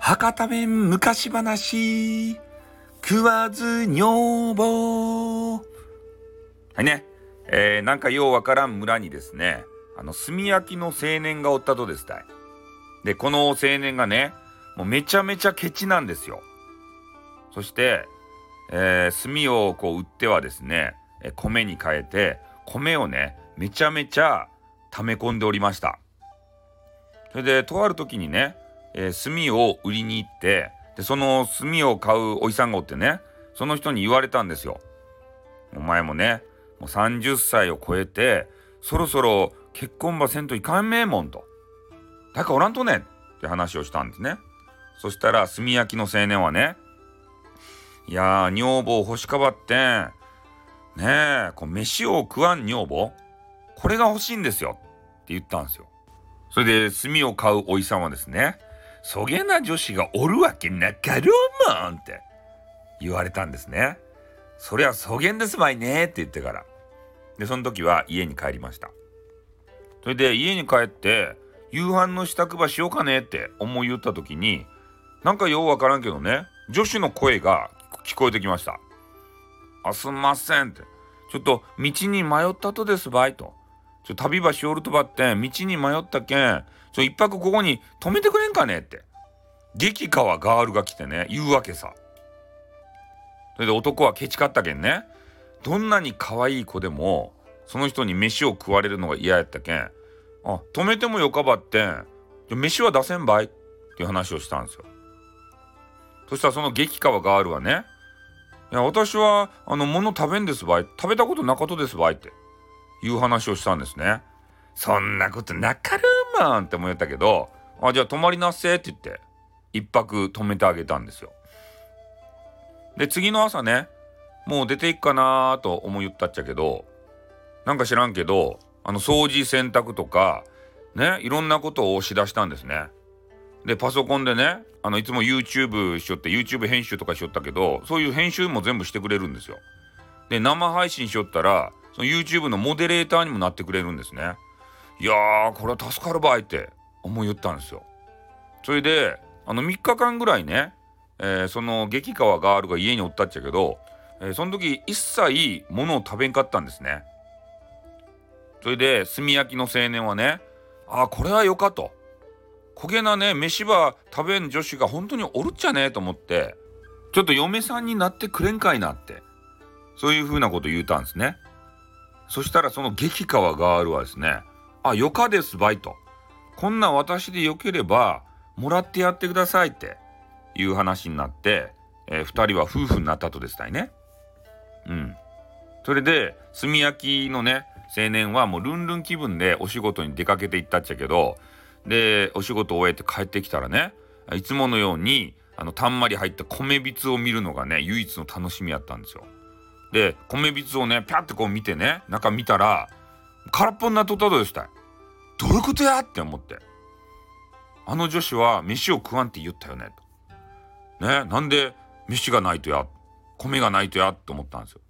博多弁昔話食わず女房。はいね、えー、なんかようわからん村にですねあの炭焼きの青年がおったとですたい。でこの青年がねもうめちゃめちゃケチなんですよ。そして、えー、炭をこう売ってはですね米に変えて米をねめちゃめちゃ溜め込んでおりました。それでとある時にね、えー、炭を売りに行ってでその炭を買うおじさんがおってねその人に言われたんですよ。お前もねもう30歳を超えてそろそろ結婚ばせんといかんめえもんと。誰かおらんとねって話をしたんですね。そしたら炭焼きの青年はねいやー女房欲しかばってん。ねえこう飯を食わん女房。これが欲しいんですよって言ったんですよ。それで炭を買うおいさんはですね、そげな女子がおるわけなかろうもんって言われたんですね。そりゃそげんですまいねって言ってから。で、その時は家に帰りました。それで家に帰って夕飯の支度場しようかねって思い言った時に、なんかようわからんけどね、女子の声が聞こえてきました。あ、すんませんって。ちょっと道に迷ったとですばいと。ちょ、旅橋おるとばって道に迷ったけん、ちょ、一泊ここに泊めてくれんかねって。激川ガールが来てね、言うわけさ。それで男はケチかったけんね。どんなに可愛い子でも、その人に飯を食われるのが嫌やったけん、あ、止めてもよかばってん、飯は出せんばい？っていう話をしたんですよ。そしたらその激川ガールはね、いや、私は、あの、物食べんですばい。食べたことなかとですばいって。いう話をしたんですね。そんなことなかるまんって思ったけど、あ、じゃあ泊まりなっせって言って、一泊泊めてあげたんですよ。で、次の朝ね、もう出ていくかなと思いったっちゃけど、なんか知らんけど、あの、掃除洗濯とか、ね、いろんなことをしだしたんですね。で、パソコンでね、あの、いつも YouTube しよって、YouTube 編集とかしよったけど、そういう編集も全部してくれるんですよ。で、生配信しよったら、その YouTube のモデレーターにもなってくれるんですね。いやー、これは助かるばいって思い言ったんですよ。それで、あの3日間ぐらいね、えー、その激川ガールが家におったっちゃけど、えー、その時一切物を食べんかったんですね。それで炭焼きの青年はね、ああ、これはよかと。焦げなね、飯ば食べん女子が本当におるっちゃねえと思って、ちょっと嫁さんになってくれんかいなって、そういうふうなこと言うたんですね。そしたらその激川ガールはですね、あ、よかですばいと。こんな私でよければ、もらってやってくださいっていう話になって、えー、二人は夫婦になったとですたいね。うん。それで、炭焼きのね、青年はもうルンルン気分でお仕事に出かけていったっちゃけど、で、お仕事を終えて帰ってきたらね、いつものように、あの、たんまり入った米びつを見るのがね、唯一の楽しみやったんですよ。で、米びつをね、ぴゃってこう見てね、中見たら、空っぽになっとったとしたい。どういうことやって思って。あの女子は飯を食わんって言ったよね。とね、なんで飯がないとや、米がないとやって思ったんですよ。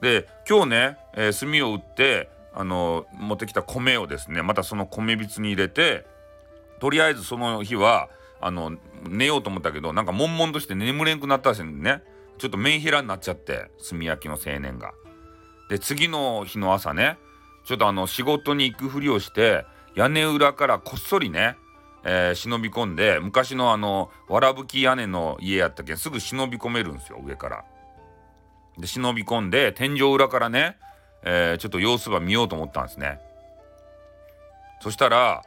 で、今日ね、えー、炭を打って、あの持ってきた米をですね、またその米びつに入れて、とりあえずその日は、あの、寝ようと思ったけど、なんか悶々として眠れんくなったしね。ちょっとメンヘラになっちゃって炭焼きの青年が。で次の日の朝ねちょっとあの仕事に行くふりをして屋根裏からこっそりね、えー、忍び込んで昔のあのわらぶき屋根の家やったけんすぐ忍び込めるんですよ上から。で忍び込んで天井裏からね、えー、ちょっと様子ば見ようと思ったんですね。そしたら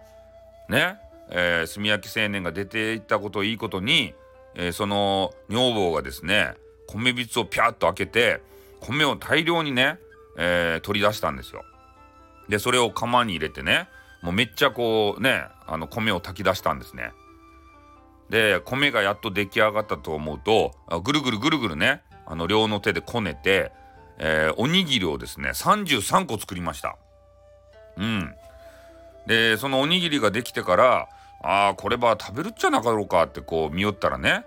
ね、えー、炭焼き青年が出ていったことをいいことに、えー、その女房がですね米びつをピャッと開けて米を大量にね、えー、取り出したんですよ。でそれを釜に入れてねもうめっちゃこうねあの米を炊き出したんですね。で米がやっと出来上がったと思うとぐるぐるぐるぐるねあの両の手でこねて、えー、おにぎりをですね33個作りました。うん。でそのおにぎりができてからああこれば食べるっちゃなかろうかってこう見よったらね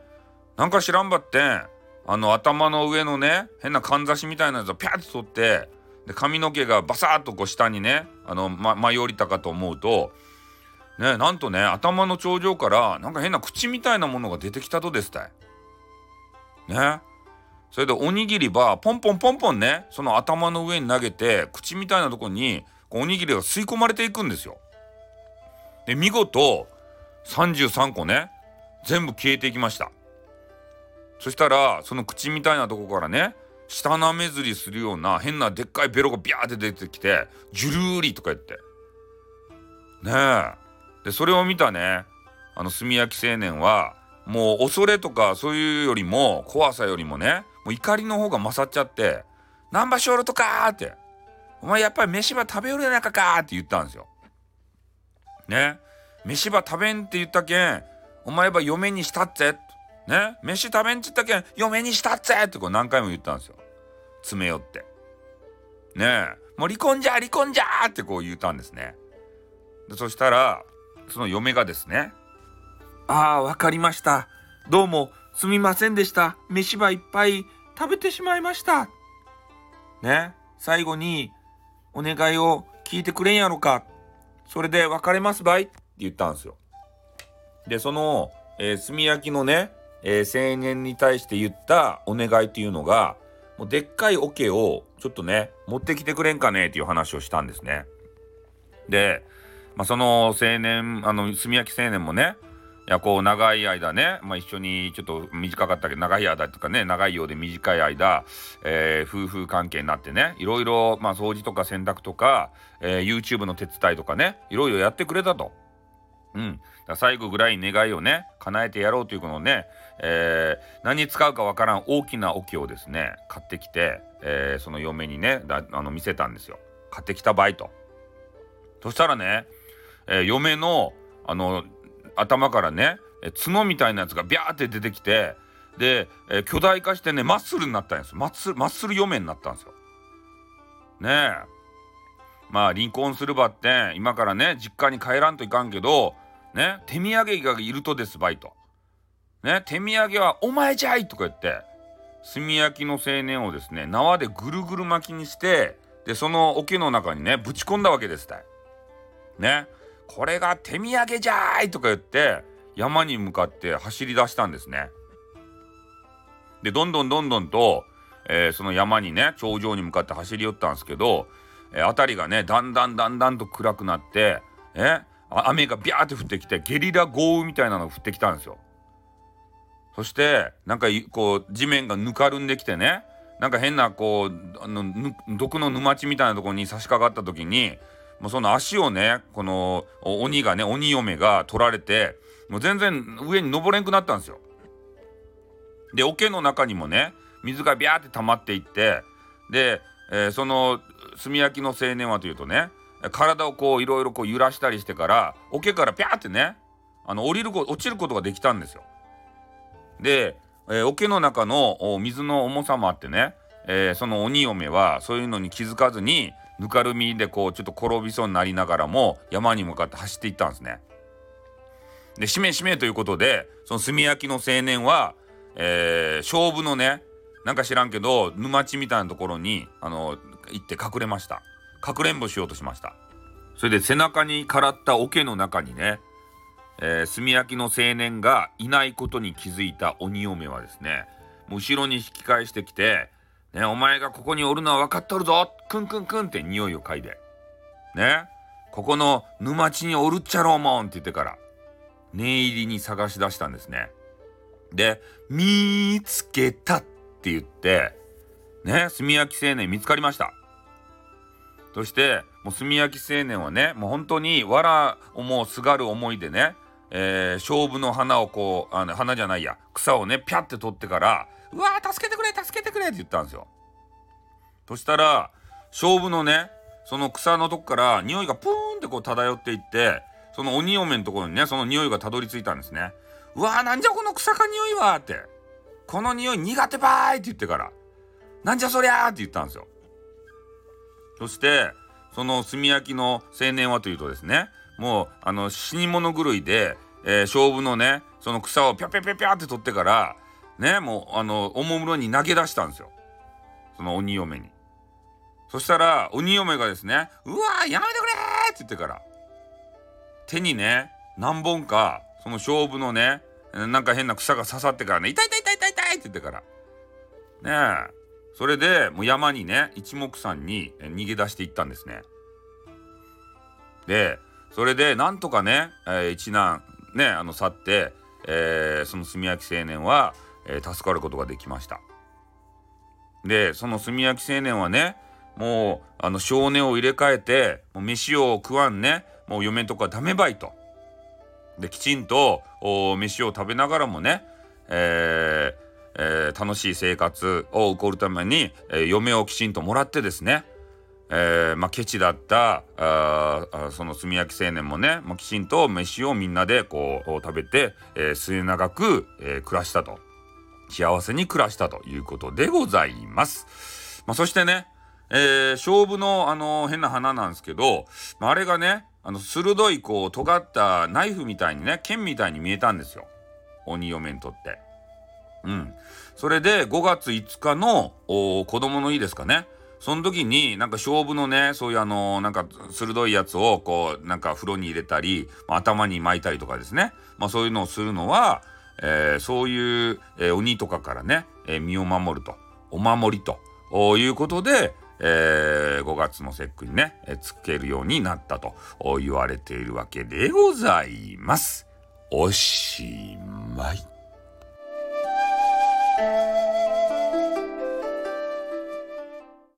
なんか知らんばってあの頭の上のね変なかんざしみたいなやつをピャッと取ってで髪の毛がバサッとこう下にねあの、ま、舞い降りたかと思うとねなんとね頭の頂上からなんか変な口みたいなものが出てきたとですたい。ねそれでおにぎりばポンポンポンポンねその頭の上に投げて口みたいなとこにおにぎりが吸い込まれていくんですよ。で見事33個ね全部消えていきました。そしたらその口みたいなとこからね舌なめずりするような変なでっかいベロがビャーって出てきてジュルーリとか言ってねえでそれを見たねあの炭焼き青年はもう恐れとかそういうよりも怖さよりもねもう怒りの方が勝っちゃって「ナンバーショールとか!」って「お前やっぱり飯ば食べよるやなかか!」って言ったんですよ。ね飯ば食べんって言ったけんお前ば嫁にしたっぜね飯食べんって言ったけん嫁にしたっぜってこう何回も言ったんですよ。詰め寄って。ねえもう離婚じゃ離婚じゃってこう言ったんですね。でそしたらその嫁がですね「ああわかりましたどうもすみませんでした飯ばいっぱい食べてしまいました」ね最後にお願いを聞いてくれんやろかそれで別れますばいって言ったんですよ。でその、えー、炭焼きのねえー、青年に対して言ったお願いっていうのがもうでっかい桶をちょっとね持ってきてくれんかねっていう話をしたんですね。で、まあ、その青年あの炭焼き青年もねいやこう長い間ね、まあ、一緒にちょっと短かったけど長い間とかね長いようで短い間、えー、夫婦関係になってねいろいろ、まあ、掃除とか洗濯とか、えー、YouTube の手伝いとかねいろいろやってくれたと。うん、最後ぐらい願いをね叶えてやろうというこのね、えー、何に使うかわからん大きな桶をですね買ってきて、えー、その嫁にねあの見せたんですよ。買ってきた場合と。そしたらね、えー、嫁のあの頭からね角みたいなやつがビャーって出てきてで、え巨大化してねマッスルになったんですマッスルマッスル嫁になったんですよ。ねえ。まあ離婚するばって今からね実家に帰らんといかんけどね、手土産がいるとですばいと。ね、手土産はお前じゃいとか言って、炭焼きの青年をですね、縄でぐるぐる巻きにして、で、その桶の中にね、ぶち込んだわけですたい。ね、これが手土産じゃいとか言って、山に向かって走り出したんですね。で、どんどんどんどんと、えー、その山にね、頂上に向かって走り寄ったんですけど、えー、辺りがね、だんだんだんだんと暗くなって、え雨がビャーって降ってきてゲリラ豪雨みたいなのが降ってきたんですよ。そしてなんかこう地面がぬかるんできてねなんか変なこうあの毒の沼地みたいなところに差し掛かった時にもうその足をねこの鬼がね鬼嫁が取られてもう全然上に登れんくなったんですよ。で桶の中にもね水がビャーって溜まっていってで、えー、その炭焼きの青年はというとね体をこういろいろこう揺らしたりしてから桶からピャーってねあの降りる落ちることができたんですよ。で、えー、桶の中の水の重さもあってね、えー、その鬼嫁はそういうのに気づかずにぬかるみでこうちょっと転びそうになりながらも山に向かって走っていったんですね。でしめしめということでその炭焼きの青年は、えー、勝負のねなんか知らんけど沼地みたいなところにあの行って隠れました。かくれんぼしようとしましたそれで背中にからった桶の中にね、えー、炭焼きの青年がいないことに気づいた鬼嫁はですね後ろに引き返してきて「ね、お前がここにおるのは分かっとるぞクンクンクン」って匂いを嗅いで「ねここの沼地におるっちゃろうもん」って言ってから念入りに探し出したんですね。で「見つけた」って言ってね炭焼き青年見つかりました。そしてもう炭焼き青年はねもう本当に藁をもうすがる思いでね、えー、勝負の花をこうあの花じゃないや草をねピャって取ってから「うわー助けてくれ助けてくれ」って言ったんですよ。そしたら勝負のねその草のとこから匂いがプーンってこう漂っていってその鬼嫁のところにねその匂いがたどり着いたんですね。うわーなんじゃこの草か匂いはってこの匂い苦手ばーいって言ってからなんじゃそりゃーって言ったんですよ。そしてその炭焼きの青年はというとですねもうあの死に物狂いで、えー、勝負のねその草をピャピャピャピャって取ってからねもうあのおもむろに投げ出したんですよその鬼嫁に。そしたら鬼嫁がですね「うわやめてくれ!」って言ってから手にね何本かその勝負のねなんか変な草が刺さってからね「痛い痛い痛い痛い痛い!」って言ってからねえそれでもう山にね一目散に逃げ出していったんですね。でそれでなんとかね、えー、一難ねあの去って、えー、その炭焼き青年は、えー、助かることができました。でその炭焼き青年はねもうあの少年を入れ替えてもう飯を食わんねもう嫁とかダメばいと。できちんと飯を食べながらもね、えーえー、楽しい生活を送るために、えー、嫁をきちんともらってですね、えー、まあ、ケチだったあその炭焼き青年もね、まあ、きちんと飯をみんなでこう食べて、えー、末永く、えー、暮らしたと幸せに暮らしたということでございます。まあ、そしてね、えー、勝負のあの変な花なんですけど、まあ、あれがねあの鋭いこう尖ったナイフみたいにね剣みたいに見えたんですよ鬼嫁にとって。うん、それで5月5日の子供の日ですかねその時になんか勝負のねそういうあのなんか鋭いやつをこうなんか風呂に入れたり頭に巻いたりとかですね、まあ、そういうのをするのは、えー、そういう、えー、鬼とかからね、えー、身を守るとお守りということで、えー、5月の節句にね、えー、つけるようになったと言われているわけでございます。おしまい。